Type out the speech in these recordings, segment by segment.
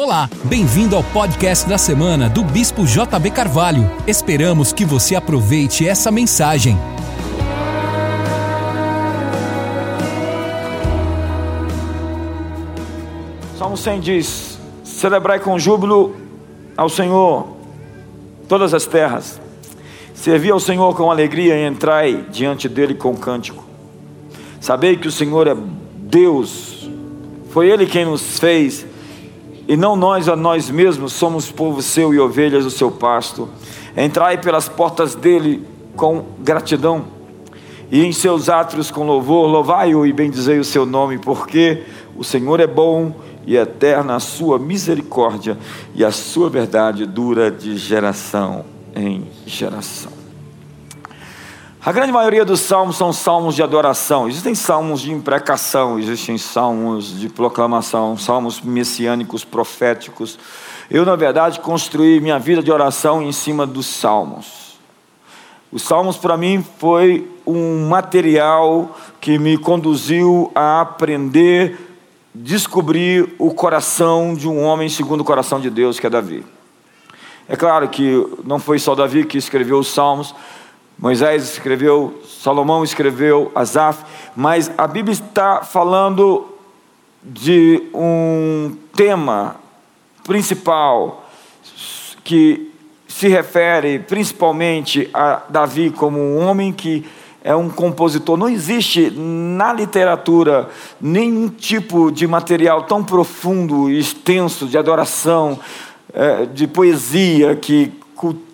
Olá, bem-vindo ao podcast da semana do Bispo JB Carvalho. Esperamos que você aproveite essa mensagem. Salmo 100 diz: Celebrai com júbilo ao Senhor todas as terras, servi ao Senhor com alegria e entrai diante dele com cântico. Sabei que o Senhor é Deus, foi Ele quem nos fez e não nós a nós mesmos somos povo seu e ovelhas do seu pasto. Entrai pelas portas dele com gratidão e em seus átrios com louvor, louvai-o e bendizei o seu nome, porque o Senhor é bom e eterna a sua misericórdia e a sua verdade dura de geração em geração. A grande maioria dos salmos são salmos de adoração. Existem salmos de imprecação, existem salmos de proclamação, salmos messiânicos, proféticos. Eu, na verdade, construí minha vida de oração em cima dos salmos. Os salmos, para mim, foi um material que me conduziu a aprender, descobrir o coração de um homem segundo o coração de Deus, que é Davi. É claro que não foi só Davi que escreveu os salmos, Moisés escreveu, Salomão escreveu, Asaf, mas a Bíblia está falando de um tema principal que se refere principalmente a Davi como um homem que é um compositor. Não existe na literatura nenhum tipo de material tão profundo e extenso de adoração, eh, de poesia que cultua,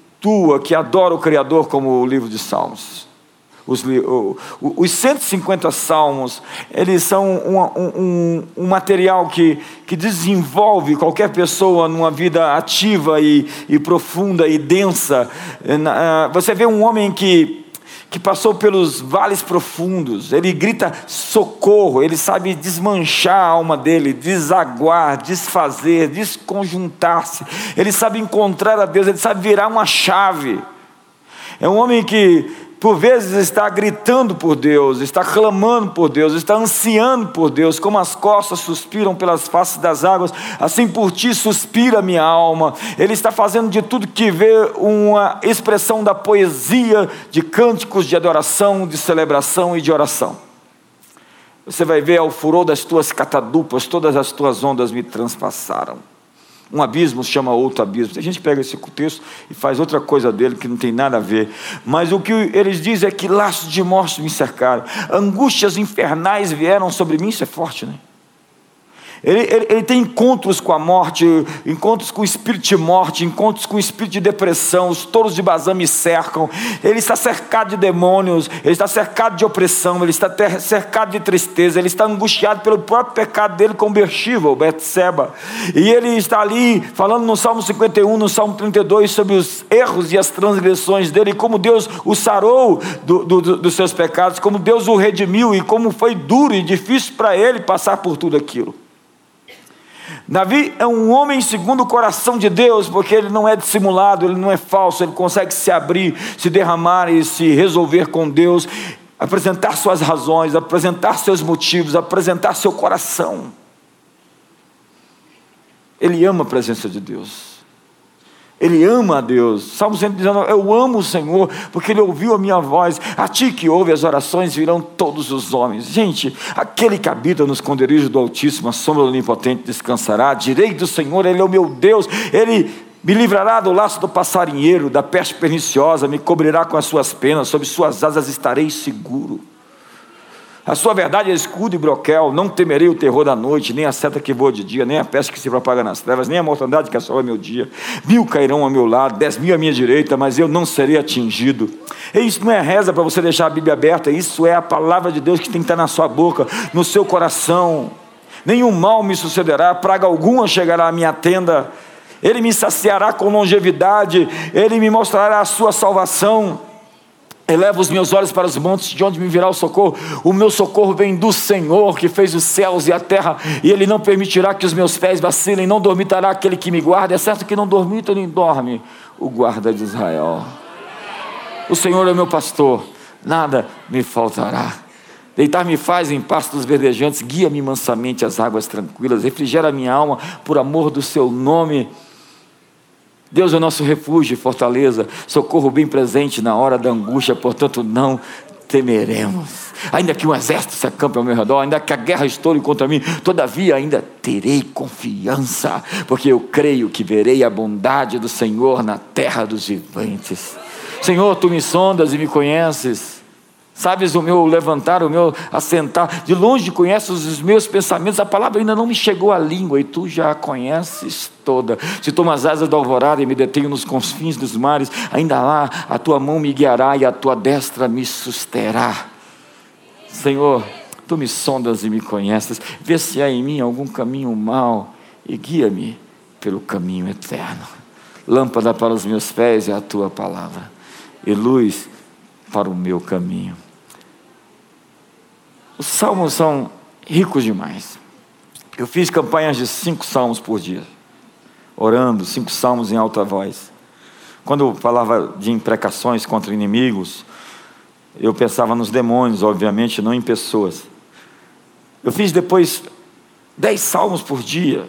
que adora o Criador, como o livro de Salmos. Os, os 150 salmos, eles são um, um, um, material que, que desenvolve qualquer pessoa numa vida ativa e, e profunda e densa. Você vê um homem que que passou pelos vales profundos, ele grita socorro, ele sabe desmanchar a alma dele, desaguar, desfazer, desconjuntar-se, ele sabe encontrar a Deus, ele sabe virar uma chave. É um homem que por vezes está gritando por Deus, está clamando por Deus, está ansiando por Deus, como as costas suspiram pelas faces das águas, assim por ti suspira minha alma. Ele está fazendo de tudo que vê uma expressão da poesia, de cânticos de adoração, de celebração e de oração. Você vai ver ao furor das tuas catadupas, todas as tuas ondas me transpassaram. Um abismo chama outro abismo. Tem gente pega esse texto e faz outra coisa dele que não tem nada a ver. Mas o que eles dizem é que laços de morte me cercaram, angústias infernais vieram sobre mim. Isso é forte, né? Ele, ele, ele, tem encontros com a morte, encontros com o espírito de morte, encontros com o espírito de depressão. Os touros de Bazã me cercam. Ele está cercado de demônios, ele está cercado de opressão, ele está cercado de tristeza, ele está angustiado pelo próprio pecado dele com Bershiva, o Betseba. E ele está ali falando no Salmo 51, no Salmo 32, sobre os erros e as transgressões dele, como Deus o sarou do, do, do, dos seus pecados, como Deus o redimiu e como foi duro e difícil para ele passar por tudo aquilo. Davi é um homem segundo o coração de Deus, porque ele não é dissimulado, ele não é falso, ele consegue se abrir, se derramar e se resolver com Deus, apresentar suas razões, apresentar seus motivos, apresentar seu coração. Ele ama a presença de Deus. Ele ama a Deus. Salmo 119, eu amo o Senhor, porque Ele ouviu a minha voz. A ti que ouve as orações virão todos os homens. Gente, aquele que habita no esconderijo do Altíssimo, a sombra do Onipotente descansará. Direi do Senhor, Ele é o meu Deus. Ele me livrará do laço do passarinheiro, da peste perniciosa, me cobrirá com as suas penas, sob suas asas estarei seguro. A sua verdade é escudo e broquel, não temerei o terror da noite, nem a seta que voa de dia, nem a peste que se propaga nas trevas, nem a mortandade que assola meu dia. Mil cairão ao meu lado, dez mil à minha direita, mas eu não serei atingido. E isso não é reza para você deixar a Bíblia aberta, isso é a palavra de Deus que tem que estar na sua boca, no seu coração. Nenhum mal me sucederá, praga alguma chegará à minha tenda. Ele me saciará com longevidade, ele me mostrará a sua salvação. Eleva os meus olhos para os montes, de onde me virá o socorro. O meu socorro vem do Senhor, que fez os céus e a terra, e Ele não permitirá que os meus pés vacilem, não dormitará aquele que me guarda. É certo que não dormita nem dorme o guarda de Israel. O Senhor é meu pastor, nada me faltará. Deitar-me faz em pastos verdejantes, guia-me mansamente às águas tranquilas, refrigera minha alma por amor do seu nome. Deus é o nosso refúgio e fortaleza, socorro bem presente na hora da angústia, portanto não temeremos. Ainda que um exército se acampe ao meu redor, ainda que a guerra estoure contra mim, todavia ainda terei confiança, porque eu creio que verei a bondade do Senhor na terra dos viventes. Senhor, tu me sondas e me conheces. Sabes o meu levantar, o meu assentar. De longe conheces os meus pensamentos. A palavra ainda não me chegou à língua e tu já a conheces toda. Se tomo as asas da alvorada e me detenho nos confins dos mares, ainda lá a tua mão me guiará e a tua destra me susterá. Senhor, tu me sondas e me conheces. Vê se há em mim algum caminho mau e guia-me pelo caminho eterno. Lâmpada para os meus pés é a tua palavra e luz para o meu caminho. Os salmos são ricos demais. Eu fiz campanhas de cinco salmos por dia, orando, cinco salmos em alta voz. Quando eu falava de imprecações contra inimigos, eu pensava nos demônios, obviamente, não em pessoas. Eu fiz depois dez salmos por dia,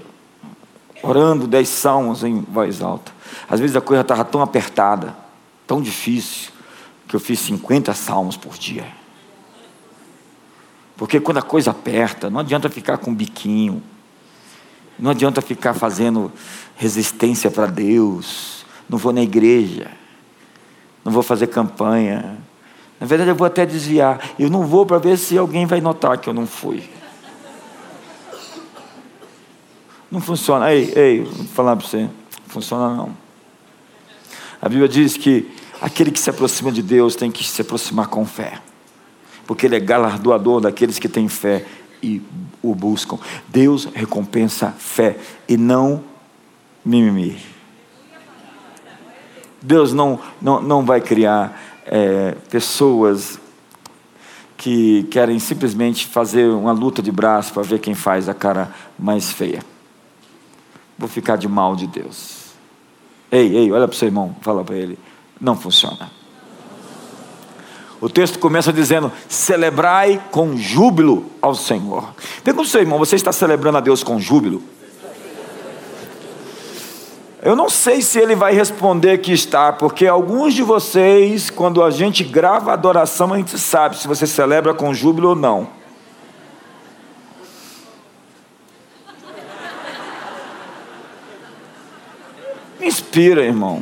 orando dez salmos em voz alta. Às vezes a coisa estava tão apertada, tão difícil, que eu fiz 50 salmos por dia. Porque quando a coisa aperta, não adianta ficar com biquinho, não adianta ficar fazendo resistência para Deus, não vou na igreja, não vou fazer campanha. Na verdade, eu vou até desviar. Eu não vou para ver se alguém vai notar que eu não fui. Não funciona. Ei, ei, vou falar para você. Não funciona não. A Bíblia diz que aquele que se aproxima de Deus tem que se aproximar com fé porque Ele é galardoador daqueles que têm fé e o buscam. Deus recompensa fé e não mimimi. Deus não, não, não vai criar é, pessoas que querem simplesmente fazer uma luta de braço para ver quem faz a cara mais feia. Vou ficar de mal de Deus. Ei, ei, olha para o seu irmão, fala para ele. Não funciona. O texto começa dizendo: celebrai com júbilo ao Senhor. Pergunta seu irmão: você está celebrando a Deus com júbilo? Eu não sei se ele vai responder que está, porque alguns de vocês, quando a gente grava adoração, a gente sabe se você celebra com júbilo ou não. Inspira, irmão.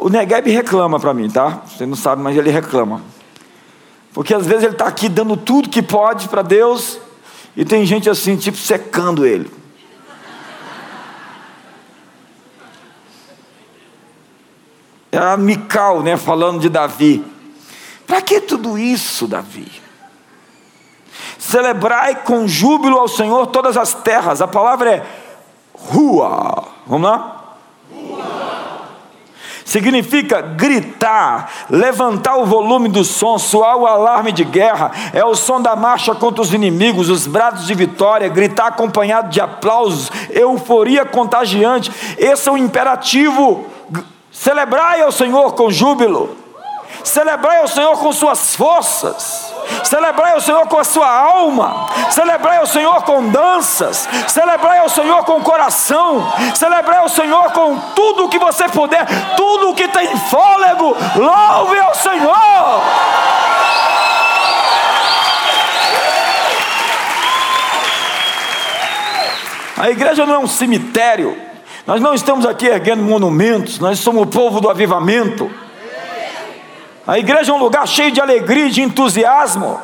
O Negueb reclama para mim, tá? Você não sabe, mas ele reclama. Porque às vezes ele está aqui dando tudo que pode para Deus, e tem gente assim, tipo, secando ele. É a Mical, né, falando de Davi. Para que tudo isso, Davi? Celebrai com júbilo ao Senhor todas as terras. A palavra é rua. Vamos lá? Significa gritar, levantar o volume do som, soar o alarme de guerra, é o som da marcha contra os inimigos, os brados de vitória, gritar acompanhado de aplausos, euforia contagiante. Esse é o imperativo. Celebrai ao Senhor com júbilo, celebrai ao Senhor com suas forças. Celebrai o Senhor com a sua alma, celebrai o Senhor com danças, celebrai o Senhor com coração, celebrai o Senhor com tudo o que você puder, tudo o que tem fôlego, louve ao Senhor. A igreja não é um cemitério, nós não estamos aqui erguendo monumentos, nós somos o povo do avivamento. A igreja é um lugar cheio de alegria de entusiasmo.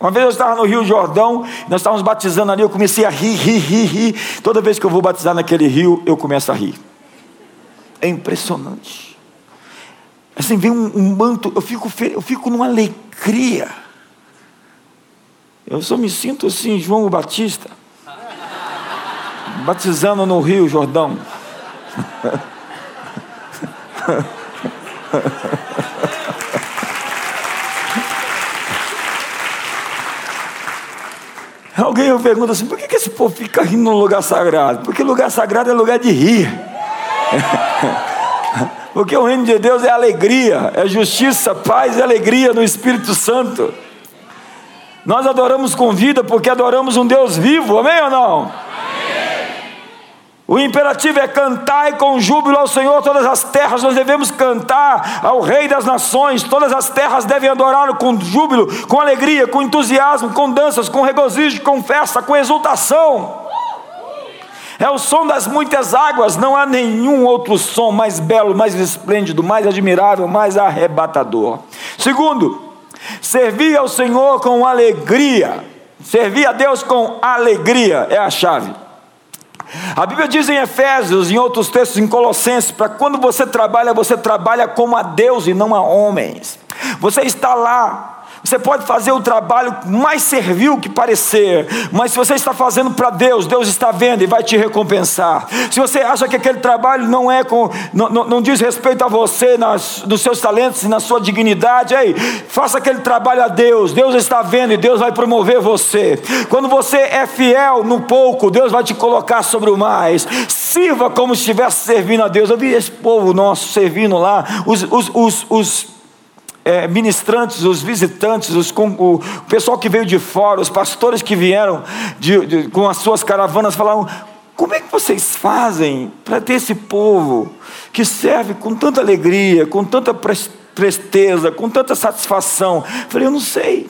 Uma vez eu estava no Rio Jordão, nós estávamos batizando ali, eu comecei a rir, rir, rir, rir. Toda vez que eu vou batizar naquele rio, eu começo a rir. É impressionante. Assim, vem um, um manto, eu fico, eu fico numa alegria. Eu só me sinto assim, João Batista, batizando no Rio Jordão. Alguém me pergunta assim: por que esse povo fica rindo no lugar sagrado? Porque lugar sagrado é lugar de rir. Porque o reino de Deus é alegria, é justiça, paz e alegria no Espírito Santo. Nós adoramos com vida porque adoramos um Deus vivo, amém ou não? O imperativo é cantar e com júbilo ao Senhor todas as terras, nós devemos cantar ao Rei das Nações, todas as terras devem adorá-lo com júbilo, com alegria, com entusiasmo, com danças, com regozijo, com festa, com exultação. É o som das muitas águas, não há nenhum outro som mais belo, mais esplêndido, mais admirável, mais arrebatador. Segundo, servir ao Senhor com alegria. Servir a Deus com alegria é a chave. A Bíblia diz em Efésios, em outros textos, em Colossenses, para quando você trabalha, você trabalha como a Deus e não a homens. Você está lá você pode fazer o trabalho mais servil que parecer, mas se você está fazendo para Deus, Deus está vendo e vai te recompensar. Se você acha que aquele trabalho não é com, não, não, não diz respeito a você, nas, nos seus talentos e na sua dignidade, aí faça aquele trabalho a Deus. Deus está vendo e Deus vai promover você. Quando você é fiel no pouco, Deus vai te colocar sobre o mais. Sirva como se estivesse servindo a Deus. Eu vi esse povo nosso servindo lá, os, os, os, os é, ministrantes, os visitantes, os, o pessoal que veio de fora, os pastores que vieram de, de, com as suas caravanas, falaram: como é que vocês fazem para ter esse povo que serve com tanta alegria, com tanta presteza, com tanta satisfação? Eu falei: eu não sei.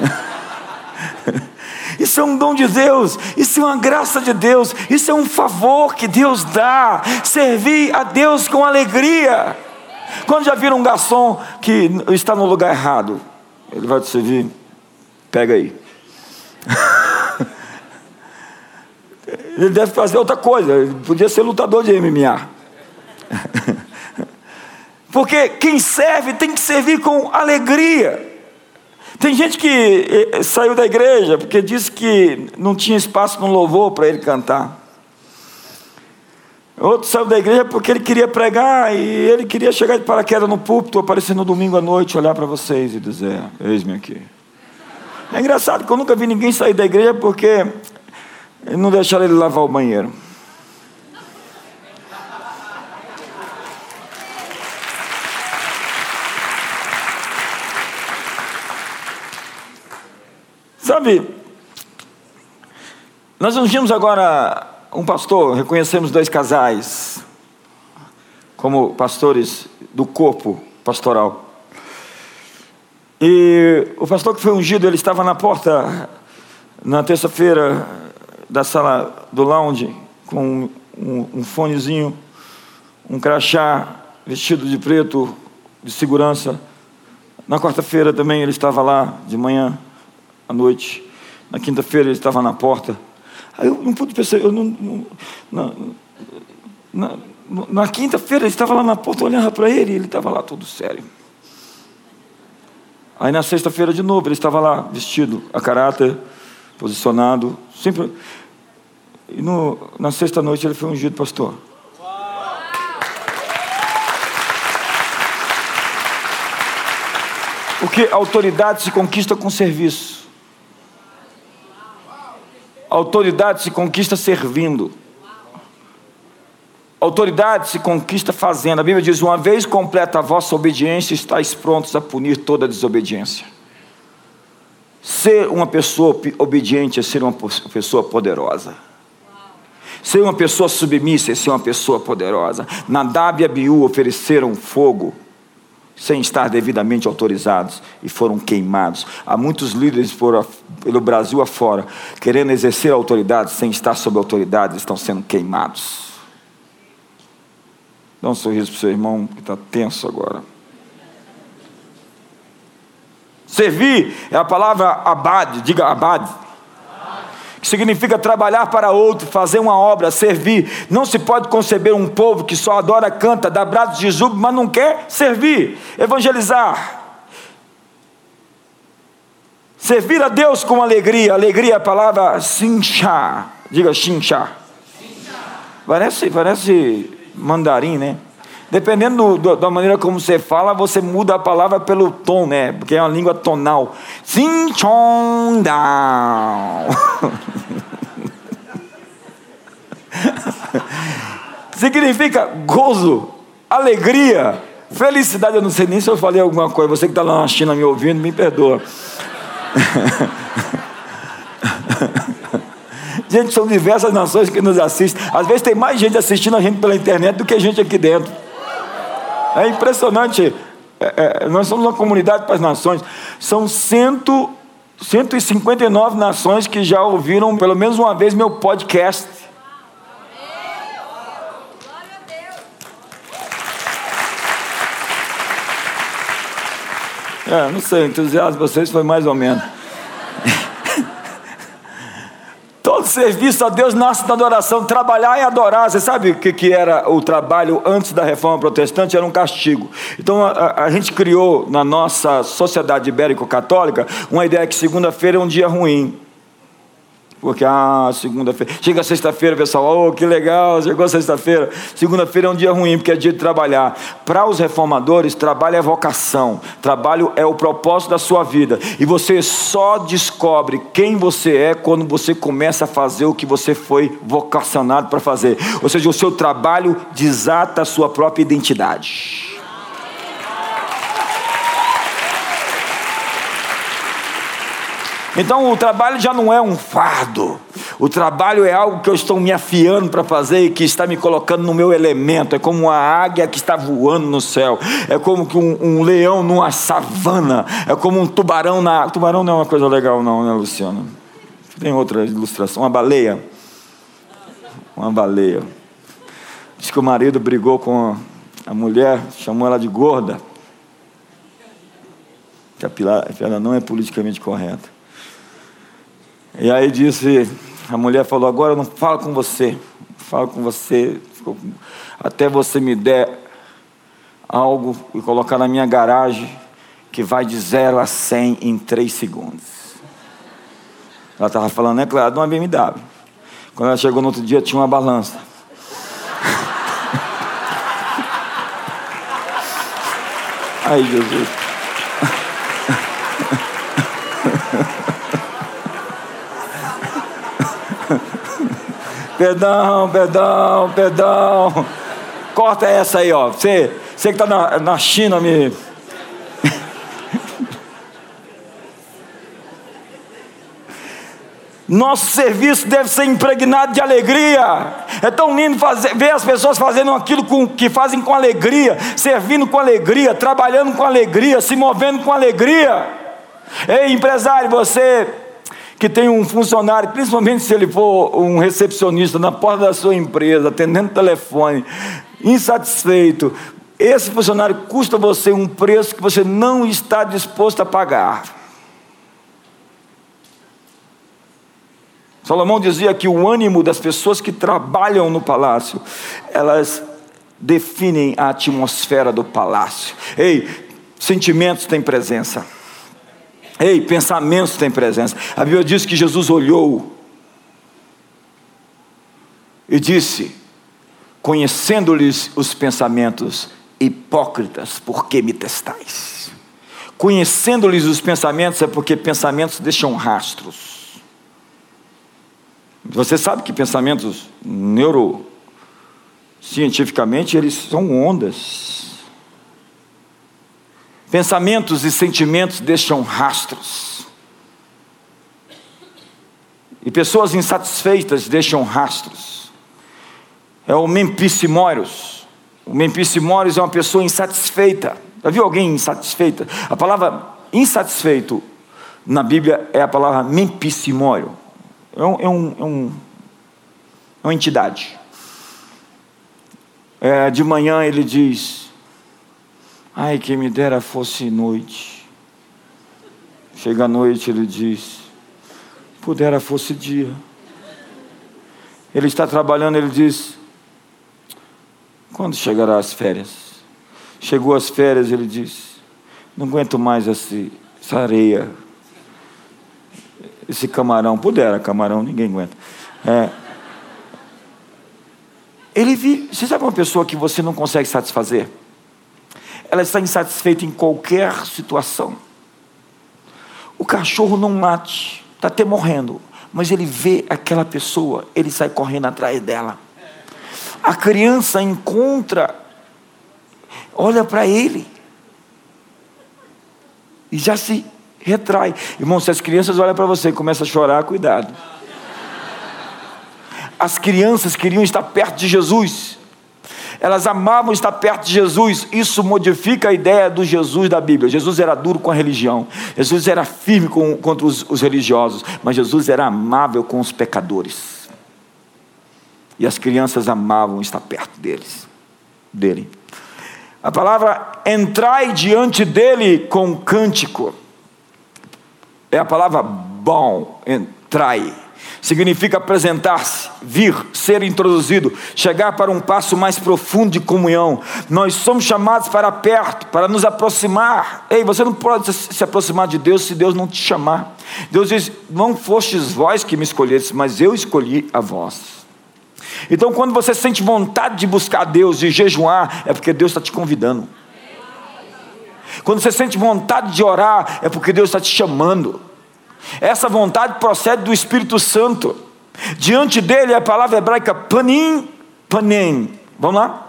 Isso é um dom de Deus, isso é uma graça de Deus, isso é um favor que Deus dá. Servir a Deus com alegria. Quando já viram um garçom que está no lugar errado, ele vai te servir, pega aí. ele deve fazer outra coisa, ele podia ser lutador de MMA. Porque quem serve tem que servir com alegria. Tem gente que eh, saiu da igreja porque disse que não tinha espaço no louvor para ele cantar. Outro saiu da igreja porque ele queria pregar e ele queria chegar de paraquedas no púlpito, aparecer no domingo à noite, olhar para vocês e dizer: Eis-me aqui. É engraçado que eu nunca vi ninguém sair da igreja porque não deixaram ele lavar o banheiro. Sabe, nós nos vimos agora um pastor, reconhecemos dois casais como pastores do corpo pastoral. E o pastor que foi ungido, ele estava na porta na terça-feira da sala do lounge com um, um fonezinho, um crachá, vestido de preto, de segurança. Na quarta-feira também ele estava lá de manhã, à noite. Na quinta-feira ele estava na porta. Aí eu não pude perceber, eu não, não na, quinta-feira ele estava lá na porta, olhando para ele e ele estava lá todo sério. Aí na sexta-feira de novo ele estava lá, vestido a caráter, posicionado, sempre. E no, na sexta-noite ele foi ungido pastor. Porque autoridade se conquista com serviço. Autoridade se conquista servindo. Autoridade se conquista fazendo. A Bíblia diz: uma vez completa a vossa obediência, estáis prontos a punir toda desobediência. Ser uma pessoa obediente é ser uma pessoa poderosa. Ser uma pessoa submissa é ser uma pessoa poderosa. Nadab e Abiú ofereceram fogo sem estar devidamente autorizados e foram queimados. Há muitos líderes por, pelo Brasil afora querendo exercer autoridade sem estar sob autoridade, estão sendo queimados. Dá um sorriso para o seu irmão que está tenso agora. Servir é a palavra abade, diga abade que significa trabalhar para outro, fazer uma obra, servir. Não se pode conceber um povo que só adora, canta, dá braços de júbilo, mas não quer servir, evangelizar. Servir a Deus com alegria. Alegria é a palavra sinchá. Diga sinchá. Parece, parece mandarim, né? Dependendo do, da maneira como você fala, você muda a palavra pelo tom, né? Porque é uma língua tonal. Sim, chong, down. Significa gozo, alegria, felicidade. Eu não sei nem se eu falei alguma coisa. Você que está lá na China me ouvindo, me perdoa. Gente, são diversas nações que nos assistem. Às vezes tem mais gente assistindo a gente pela internet do que gente aqui dentro. É impressionante. É, é, nós somos uma comunidade para as nações. São cento, 159 nações que já ouviram pelo menos uma vez meu podcast. É, não sei, entusiasmo vocês foi mais ou menos. Todo serviço a Deus nasce da adoração. Trabalhar e adorar. Você sabe o que, que era o trabalho antes da reforma protestante? Era um castigo. Então a, a gente criou na nossa sociedade ibérico-católica uma ideia que segunda-feira é um dia ruim. Porque, ah, segunda-feira. Chega sexta-feira, pessoal, oh, que legal, chegou sexta-feira. Segunda-feira é um dia ruim, porque é dia de trabalhar. Para os reformadores, trabalho é vocação. Trabalho é o propósito da sua vida. E você só descobre quem você é quando você começa a fazer o que você foi vocacionado para fazer. Ou seja, o seu trabalho desata a sua própria identidade. Então o trabalho já não é um fardo. O trabalho é algo que eu estou me afiando para fazer e que está me colocando no meu elemento. É como uma águia que está voando no céu. É como um, um leão numa savana. É como um tubarão na. Tubarão não é uma coisa legal, não, né, Luciano? Tem outra ilustração. Uma baleia. Uma baleia. Diz que o marido brigou com a mulher, chamou ela de gorda. Que a piada não é politicamente correta. E aí disse, a mulher falou, agora eu não falo com você, falo com você, até você me der algo e colocar na minha garagem que vai de 0 a 100 em 3 segundos. Ela estava falando, é claro, de uma BMW. Quando ela chegou no outro dia, tinha uma balança. Ai, Jesus. Perdão, perdão, perdão. Corta essa aí, ó. Você, você que está na, na China me. Nosso serviço deve ser impregnado de alegria. É tão lindo fazer, ver as pessoas fazendo aquilo com, que fazem com alegria, servindo com alegria, trabalhando com alegria, se movendo com alegria. Ei, empresário, você que tem um funcionário, principalmente se ele for um recepcionista na porta da sua empresa, atendendo o telefone, insatisfeito, esse funcionário custa você um preço que você não está disposto a pagar. Salomão dizia que o ânimo das pessoas que trabalham no palácio, elas definem a atmosfera do palácio. Ei, sentimentos têm presença. Ei, pensamentos têm presença. A Bíblia diz que Jesus olhou e disse: Conhecendo-lhes os pensamentos, hipócritas, por que me testais? Conhecendo-lhes os pensamentos é porque pensamentos deixam rastros. Você sabe que pensamentos neurocientificamente eles são ondas. Pensamentos e sentimentos deixam rastros. E pessoas insatisfeitas deixam rastros. É o Mempissimórios. O Mempissimórios é uma pessoa insatisfeita. Já viu alguém insatisfeita? A palavra insatisfeito na Bíblia é a palavra Mempissimório. É, um, é, um, é, um, é uma entidade. É, de manhã ele diz: Ai, que me dera fosse noite. Chega a noite, ele diz: Pudera fosse dia. Ele está trabalhando, ele diz: Quando chegará as férias? Chegou as férias, ele diz: Não aguento mais esse, essa areia, esse camarão. Pudera, camarão, ninguém aguenta. É. Ele vi, você sabe uma pessoa que você não consegue satisfazer? Ela está insatisfeita em qualquer situação. O cachorro não mate, está até morrendo, mas ele vê aquela pessoa, ele sai correndo atrás dela. A criança encontra, olha para ele, e já se retrai. Irmão, se as crianças olham para você e começam a chorar, cuidado. As crianças queriam estar perto de Jesus. Elas amavam estar perto de Jesus. Isso modifica a ideia do Jesus da Bíblia. Jesus era duro com a religião. Jesus era firme com, contra os, os religiosos. Mas Jesus era amável com os pecadores. E as crianças amavam estar perto deles, dele. A palavra entrai diante dele com cântico. É a palavra bom, entrai significa apresentar-se, vir, ser introduzido, chegar para um passo mais profundo de comunhão. Nós somos chamados para perto, para nos aproximar. Ei, você não pode se aproximar de Deus se Deus não te chamar. Deus diz: Não fostes vós que me escolheste, mas eu escolhi a vós. Então, quando você sente vontade de buscar Deus, de jejuar, é porque Deus está te convidando. Quando você sente vontade de orar, é porque Deus está te chamando. Essa vontade procede do Espírito Santo. Diante dele é a palavra hebraica panim, panem. Vamos lá?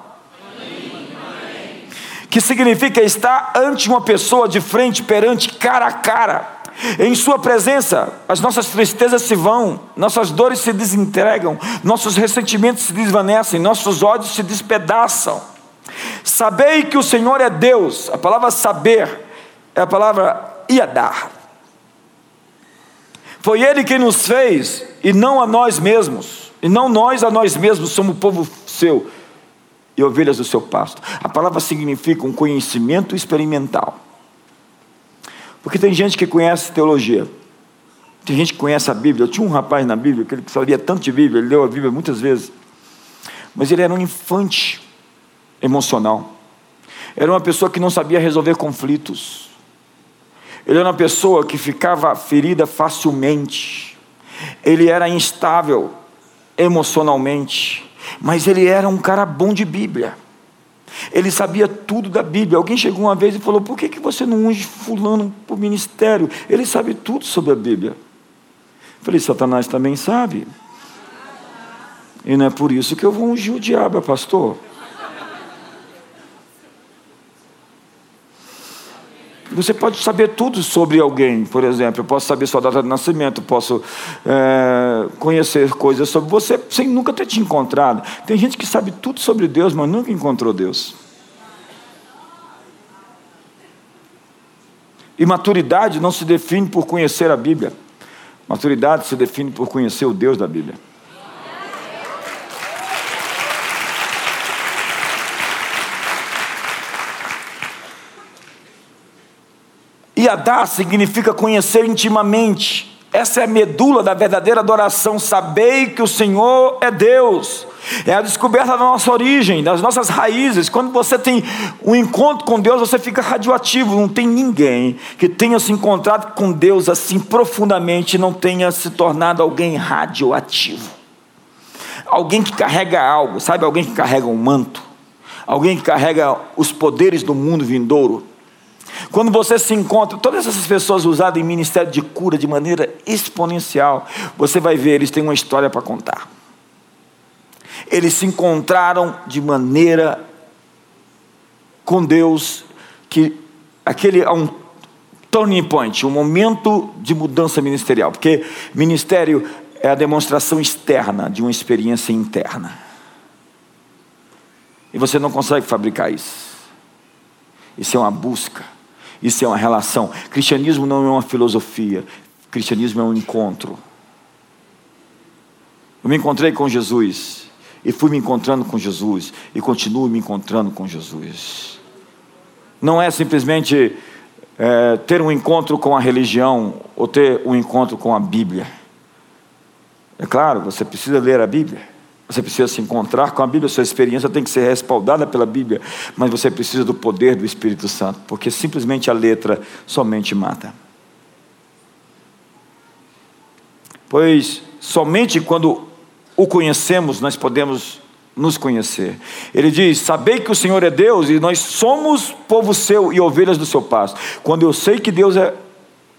Que significa estar ante uma pessoa de frente, perante, cara a cara. Em Sua presença, as nossas tristezas se vão, nossas dores se desentregam, nossos ressentimentos se desvanecem, nossos ódios se despedaçam. Sabei que o Senhor é Deus, a palavra saber é a palavra iadar. Foi Ele quem nos fez e não a nós mesmos. E não nós a nós mesmos, somos o povo seu e ovelhas do seu pasto. A palavra significa um conhecimento experimental. Porque tem gente que conhece teologia, tem gente que conhece a Bíblia. Eu tinha um rapaz na Bíblia que ele sabia tanto de Bíblia, ele leu a Bíblia muitas vezes, mas ele era um infante emocional. Era uma pessoa que não sabia resolver conflitos. Ele era uma pessoa que ficava ferida facilmente. Ele era instável emocionalmente. Mas ele era um cara bom de Bíblia. Ele sabia tudo da Bíblia. Alguém chegou uma vez e falou: Por que, que você não unge Fulano para o ministério? Ele sabe tudo sobre a Bíblia. Eu falei: Satanás também sabe. E não é por isso que eu vou ungir o diabo, pastor. Você pode saber tudo sobre alguém, por exemplo. Eu posso saber sua data de nascimento, posso é, conhecer coisas sobre você sem nunca ter te encontrado. Tem gente que sabe tudo sobre Deus, mas nunca encontrou Deus. E maturidade não se define por conhecer a Bíblia. Maturidade se define por conhecer o Deus da Bíblia. Iadá significa conhecer intimamente. Essa é a medula da verdadeira adoração. Sabei que o Senhor é Deus. É a descoberta da nossa origem, das nossas raízes. Quando você tem um encontro com Deus, você fica radioativo. Não tem ninguém que tenha se encontrado com Deus assim profundamente e não tenha se tornado alguém radioativo. Alguém que carrega algo, sabe? Alguém que carrega um manto. Alguém que carrega os poderes do mundo vindouro quando você se encontra, todas essas pessoas usadas em ministério de cura de maneira exponencial, você vai ver, eles têm uma história para contar. Eles se encontraram de maneira com Deus, que aquele é um turning point, um momento de mudança ministerial, porque ministério é a demonstração externa de uma experiência interna. E você não consegue fabricar isso. Isso é uma busca. Isso é uma relação. Cristianismo não é uma filosofia. Cristianismo é um encontro. Eu me encontrei com Jesus. E fui me encontrando com Jesus. E continuo me encontrando com Jesus. Não é simplesmente é, ter um encontro com a religião ou ter um encontro com a Bíblia. É claro, você precisa ler a Bíblia. Você precisa se encontrar com a Bíblia, sua experiência tem que ser respaldada pela Bíblia, mas você precisa do poder do Espírito Santo, porque simplesmente a letra somente mata. Pois somente quando o conhecemos nós podemos nos conhecer. Ele diz: Sabei que o Senhor é Deus e nós somos povo seu e ovelhas do seu pasto. Quando eu sei que Deus é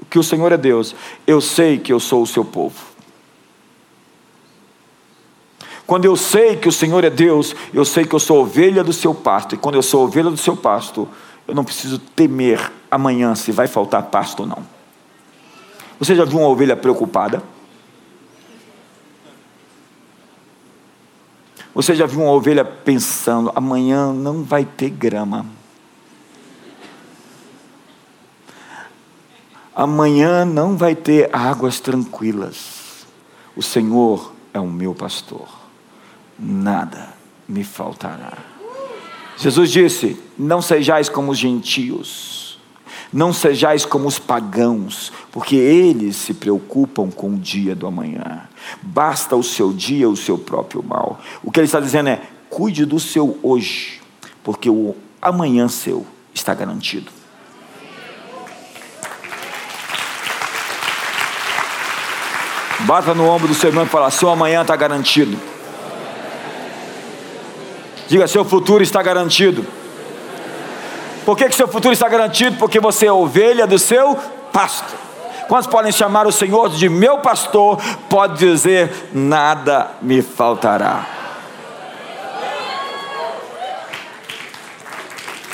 que o Senhor é Deus, eu sei que eu sou o seu povo. Quando eu sei que o Senhor é Deus, eu sei que eu sou ovelha do seu pasto. E quando eu sou ovelha do seu pasto, eu não preciso temer amanhã se vai faltar pasto ou não. Você já viu uma ovelha preocupada? Você já viu uma ovelha pensando: amanhã não vai ter grama? Amanhã não vai ter águas tranquilas. O Senhor é o meu pastor, nada me faltará. Jesus disse: Não sejais como os gentios, não sejais como os pagãos, porque eles se preocupam com o dia do amanhã. Basta o seu dia o seu próprio mal. O que ele está dizendo é: cuide do seu hoje, porque o amanhã seu está garantido. Bata no ombro do seu irmão e fala: seu amanhã está garantido. Diga: seu futuro está garantido. Por que, que seu futuro está garantido? Porque você é ovelha do seu pasto. Quantos podem chamar o Senhor de meu pastor? Pode dizer: nada me faltará.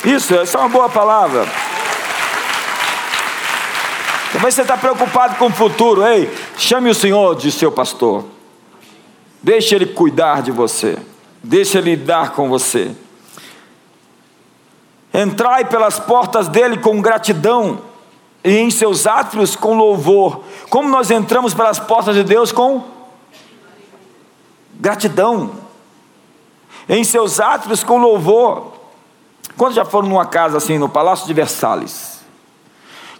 Isso, essa é uma boa palavra. Talvez você está preocupado com o futuro. Ei, chame o Senhor de seu pastor. Deixe Ele cuidar de você. Deixe Ele lidar com você. Entrai pelas portas dele com gratidão e em seus átrios com louvor. Como nós entramos pelas portas de Deus com gratidão. Em seus átrios com louvor. Quando já foram numa casa assim, no Palácio de Versalhes?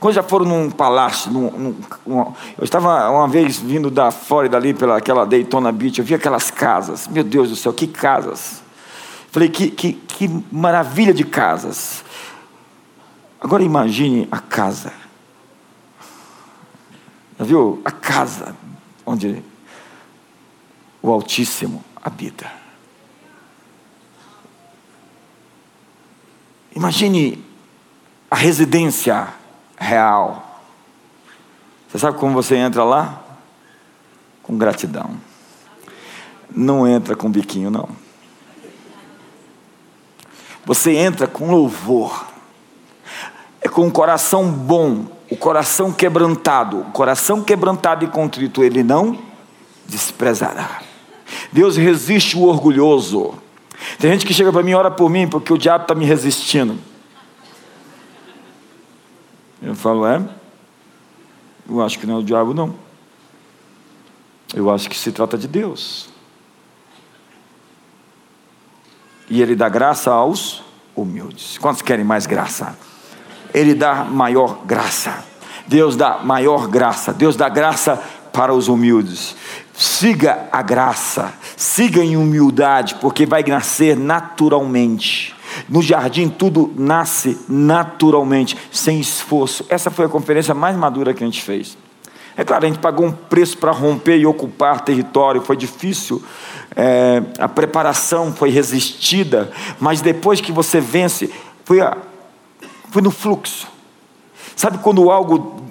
Quando já foram num palácio, num, num, eu estava uma vez vindo da Flórida ali pela aquela Daytona Beach, eu vi aquelas casas, meu Deus do céu, que casas! Falei, que, que, que maravilha de casas. Agora imagine a casa. Já viu? A casa onde o Altíssimo habita. Imagine a residência real. Você sabe como você entra lá? Com gratidão. Não entra com biquinho, não. Você entra com louvor. É com um coração bom, o coração quebrantado. O coração quebrantado e contrito, ele não desprezará. Deus resiste o orgulhoso. Tem gente que chega para mim, ora por mim, porque o diabo está me resistindo. Eu falo, é? Eu acho que não é o diabo, não. Eu acho que se trata de Deus. E Ele dá graça aos humildes. Quantos querem mais graça? Ele dá maior graça. Deus dá maior graça. Deus dá graça para os humildes. Siga a graça, siga em humildade, porque vai nascer naturalmente. No jardim tudo nasce naturalmente, sem esforço. Essa foi a conferência mais madura que a gente fez. É claro, a gente pagou um preço para romper e ocupar território, foi difícil, é, a preparação foi resistida, mas depois que você vence, foi, a, foi no fluxo. Sabe quando algo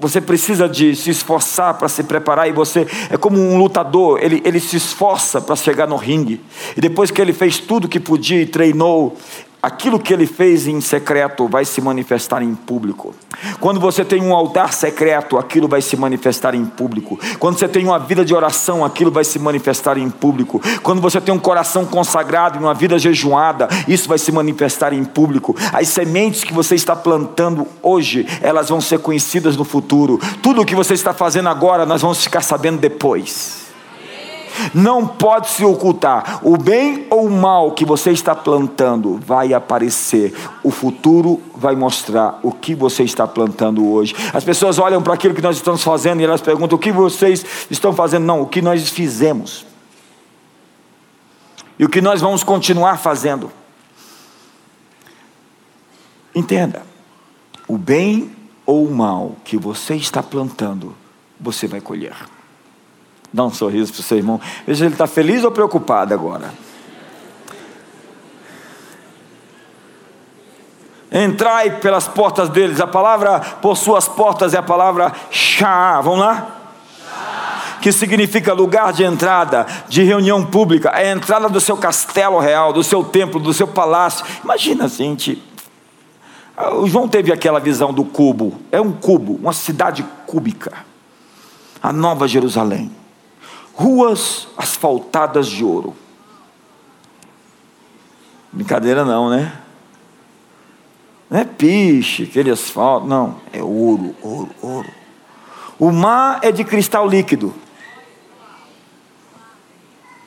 você precisa de se esforçar para se preparar e você é como um lutador, ele, ele se esforça para chegar no ringue. E depois que ele fez tudo que podia e treinou, aquilo que ele fez em secreto vai se manifestar em público. Quando você tem um altar secreto, aquilo vai se manifestar em público. Quando você tem uma vida de oração, aquilo vai se manifestar em público. Quando você tem um coração consagrado e uma vida jejuada, isso vai se manifestar em público. As sementes que você está plantando hoje, elas vão ser conhecidas no futuro. Tudo o que você está fazendo agora, nós vamos ficar sabendo depois não pode se ocultar. O bem ou o mal que você está plantando vai aparecer. O futuro vai mostrar o que você está plantando hoje. As pessoas olham para aquilo que nós estamos fazendo e elas perguntam: o que vocês estão fazendo? Não, o que nós fizemos. E o que nós vamos continuar fazendo. Entenda: o bem ou o mal que você está plantando, você vai colher. Dá um sorriso para o seu irmão. Veja ele está feliz ou preocupado agora. Entrai pelas portas deles. A palavra por suas portas é a palavra chá. Vamos lá? que significa lugar de entrada, de reunião pública, é a entrada do seu castelo real, do seu templo, do seu palácio. Imagina, gente, O João teve aquela visão do cubo. É um cubo, uma cidade cúbica. A Nova Jerusalém. Ruas asfaltadas de ouro. Brincadeira não, né? Não é piche, aquele asfalto, não. É ouro, ouro, ouro. O mar é de cristal líquido.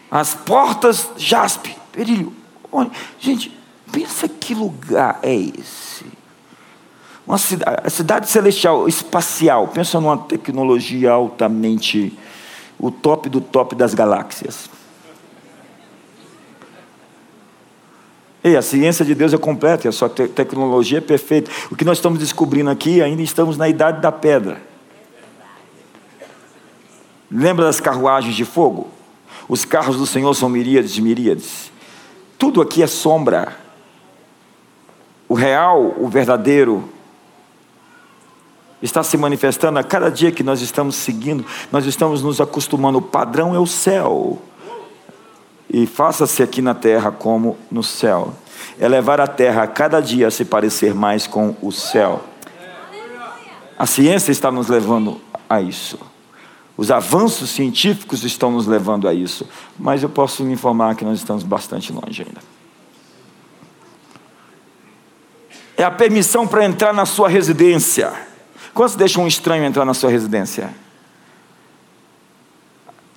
As portas, jaspe, perilho. Olha, gente, pensa que lugar é esse? Uma cidade, a cidade celestial, espacial. Pensa numa tecnologia altamente, o top do top das galáxias. E a ciência de Deus é completa, a sua te tecnologia é perfeita. O que nós estamos descobrindo aqui, ainda estamos na idade da pedra. Lembra das carruagens de fogo? Os carros do Senhor são miríades e miríades. Tudo aqui é sombra. O real, o verdadeiro, está se manifestando a cada dia que nós estamos seguindo, nós estamos nos acostumando. O padrão é o céu e faça-se aqui na terra como no céu. É levar a terra a cada dia a se parecer mais com o céu. A ciência está nos levando a isso. Os avanços científicos estão nos levando a isso. Mas eu posso me informar que nós estamos bastante longe ainda. É a permissão para entrar na sua residência. Quantos deixam um estranho entrar na sua residência?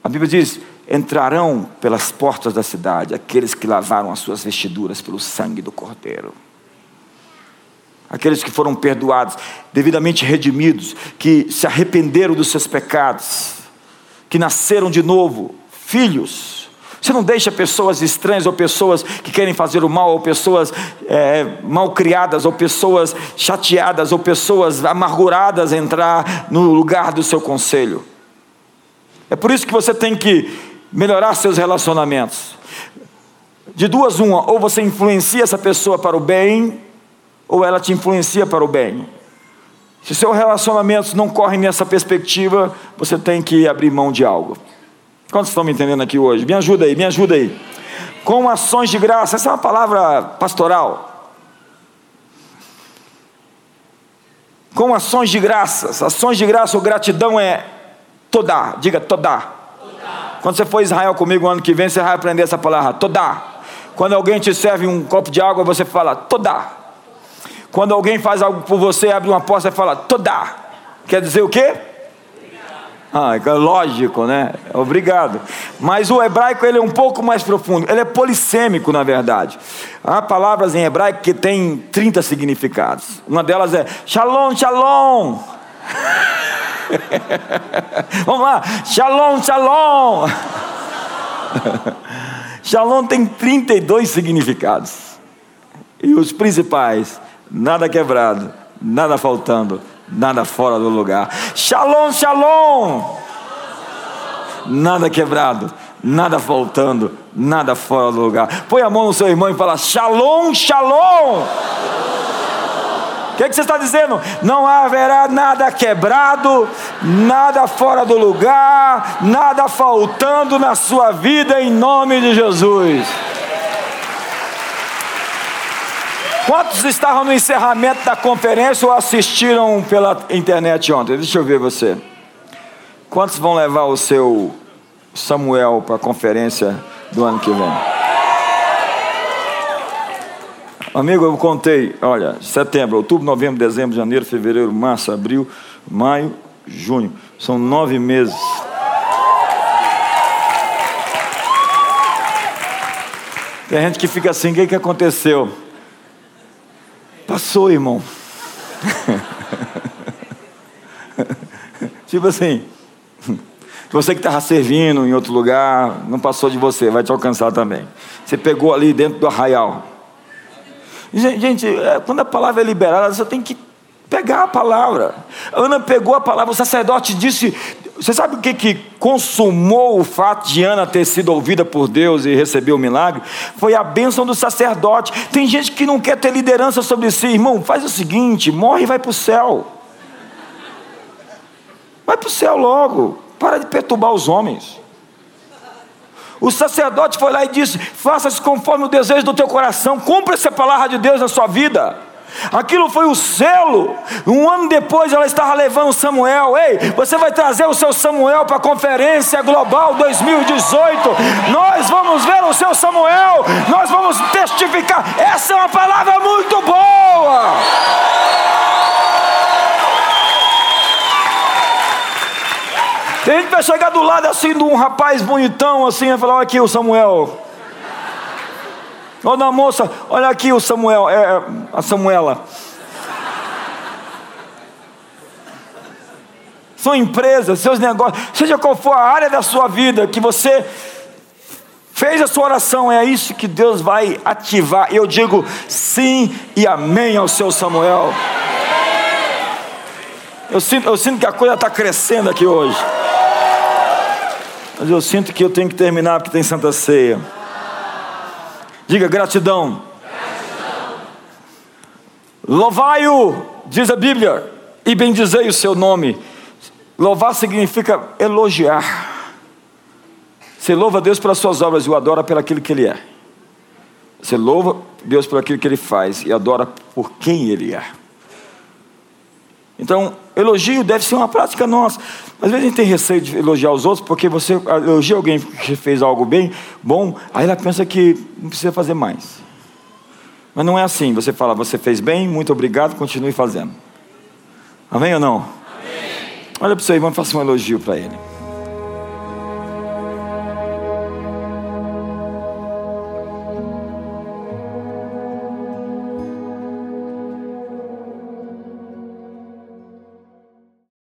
A Bíblia diz: entrarão pelas portas da cidade aqueles que lavaram as suas vestiduras pelo sangue do Cordeiro. Aqueles que foram perdoados, devidamente redimidos, que se arrependeram dos seus pecados, que nasceram de novo, filhos. Você não deixa pessoas estranhas, ou pessoas que querem fazer o mal, ou pessoas é, mal criadas, ou pessoas chateadas, ou pessoas amarguradas entrar no lugar do seu conselho. É por isso que você tem que melhorar seus relacionamentos. De duas, uma, ou você influencia essa pessoa para o bem, ou ela te influencia para o bem. Se seus relacionamentos não correm nessa perspectiva, você tem que abrir mão de algo. Quantos estão me entendendo aqui hoje? Me ajuda aí, me ajuda aí. Com ações de graça, essa é uma palavra pastoral. Com ações de graças, ações de graça ou gratidão é toda, diga toda. Quando você for a Israel comigo ano que vem, você vai aprender essa palavra, toda. Quando alguém te serve um copo de água, você fala, toda. Quando alguém faz algo por você, abre uma porta, você fala, toda. Quer dizer o quê? Ah, é lógico, né? Obrigado. Mas o hebraico ele é um pouco mais profundo. Ele é polissêmico, na verdade. Há palavras em hebraico que têm 30 significados. Uma delas é shalom, shalom. Vamos lá, shalom, shalom. shalom tem 32 significados. E os principais: nada quebrado, nada faltando, nada fora do lugar. Shalom, shalom. Nada quebrado, nada faltando, nada fora do lugar. Põe a mão no seu irmão e fala: Shalom, shalom. O que, que, você está dizendo? Não haverá nada quebrado, nada fora do lugar, nada faltando na sua vida, em nome de Jesus. Quantos estavam no encerramento da conferência ou assistiram pela internet ontem? Deixa eu ver você. Quantos vão levar o seu Samuel para a conferência do ano que vem? Amigo, eu contei, olha, setembro, outubro, novembro, dezembro, janeiro, fevereiro, março, abril, maio, junho. São nove meses. Tem gente que fica assim, o que, que aconteceu? Passou, irmão. tipo assim, você que estava servindo em outro lugar, não passou de você, vai te alcançar também. Você pegou ali dentro do arraial. Gente, é, quando a palavra é liberada, você tem que pegar a palavra. Ana pegou a palavra, o sacerdote disse. Você sabe o que, que consumou o fato de Ana ter sido ouvida por Deus e receber o milagre? Foi a bênção do sacerdote. Tem gente que não quer ter liderança sobre si, irmão. Faz o seguinte: morre e vai para o céu. Vai para o céu logo. Para de perturbar os homens. O sacerdote foi lá e disse: Faça-se conforme o desejo do teu coração, cumpra essa palavra de Deus na sua vida. Aquilo foi o selo. Um ano depois ela estava levando Samuel. Ei, você vai trazer o seu Samuel para a Conferência Global 2018. Nós vamos ver o seu Samuel. Nós vamos testificar. Essa é uma palavra muito boa. Tem gente que vai chegar do lado assim de um rapaz bonitão assim e falar: Olha aqui o Samuel. Olha a moça, olha aqui o Samuel, é, é, a Samuela. São empresas, seus negócios, seja qual for a área da sua vida que você fez a sua oração, é isso que Deus vai ativar. Eu digo sim e amém ao seu Samuel. Eu sinto, eu sinto que a coisa está crescendo aqui hoje. Mas eu sinto que eu tenho que terminar porque tem Santa Ceia. Diga gratidão. gratidão. Louvai-o, diz a Bíblia, e bendizei o seu nome. Louvar significa elogiar. Você louva Deus pelas suas obras e o adora pelo aquilo que Ele é. Você louva Deus por aquilo que Ele faz e adora por quem Ele é. Então, elogio deve ser uma prática nossa. Às vezes a gente tem receio de elogiar os outros, porque você elogia alguém que fez algo bem, bom, aí ela pensa que não precisa fazer mais. Mas não é assim. Você fala, você fez bem, muito obrigado, continue fazendo. Amém ou não? Amém. Olha para o seu irmão e faça um elogio para ele.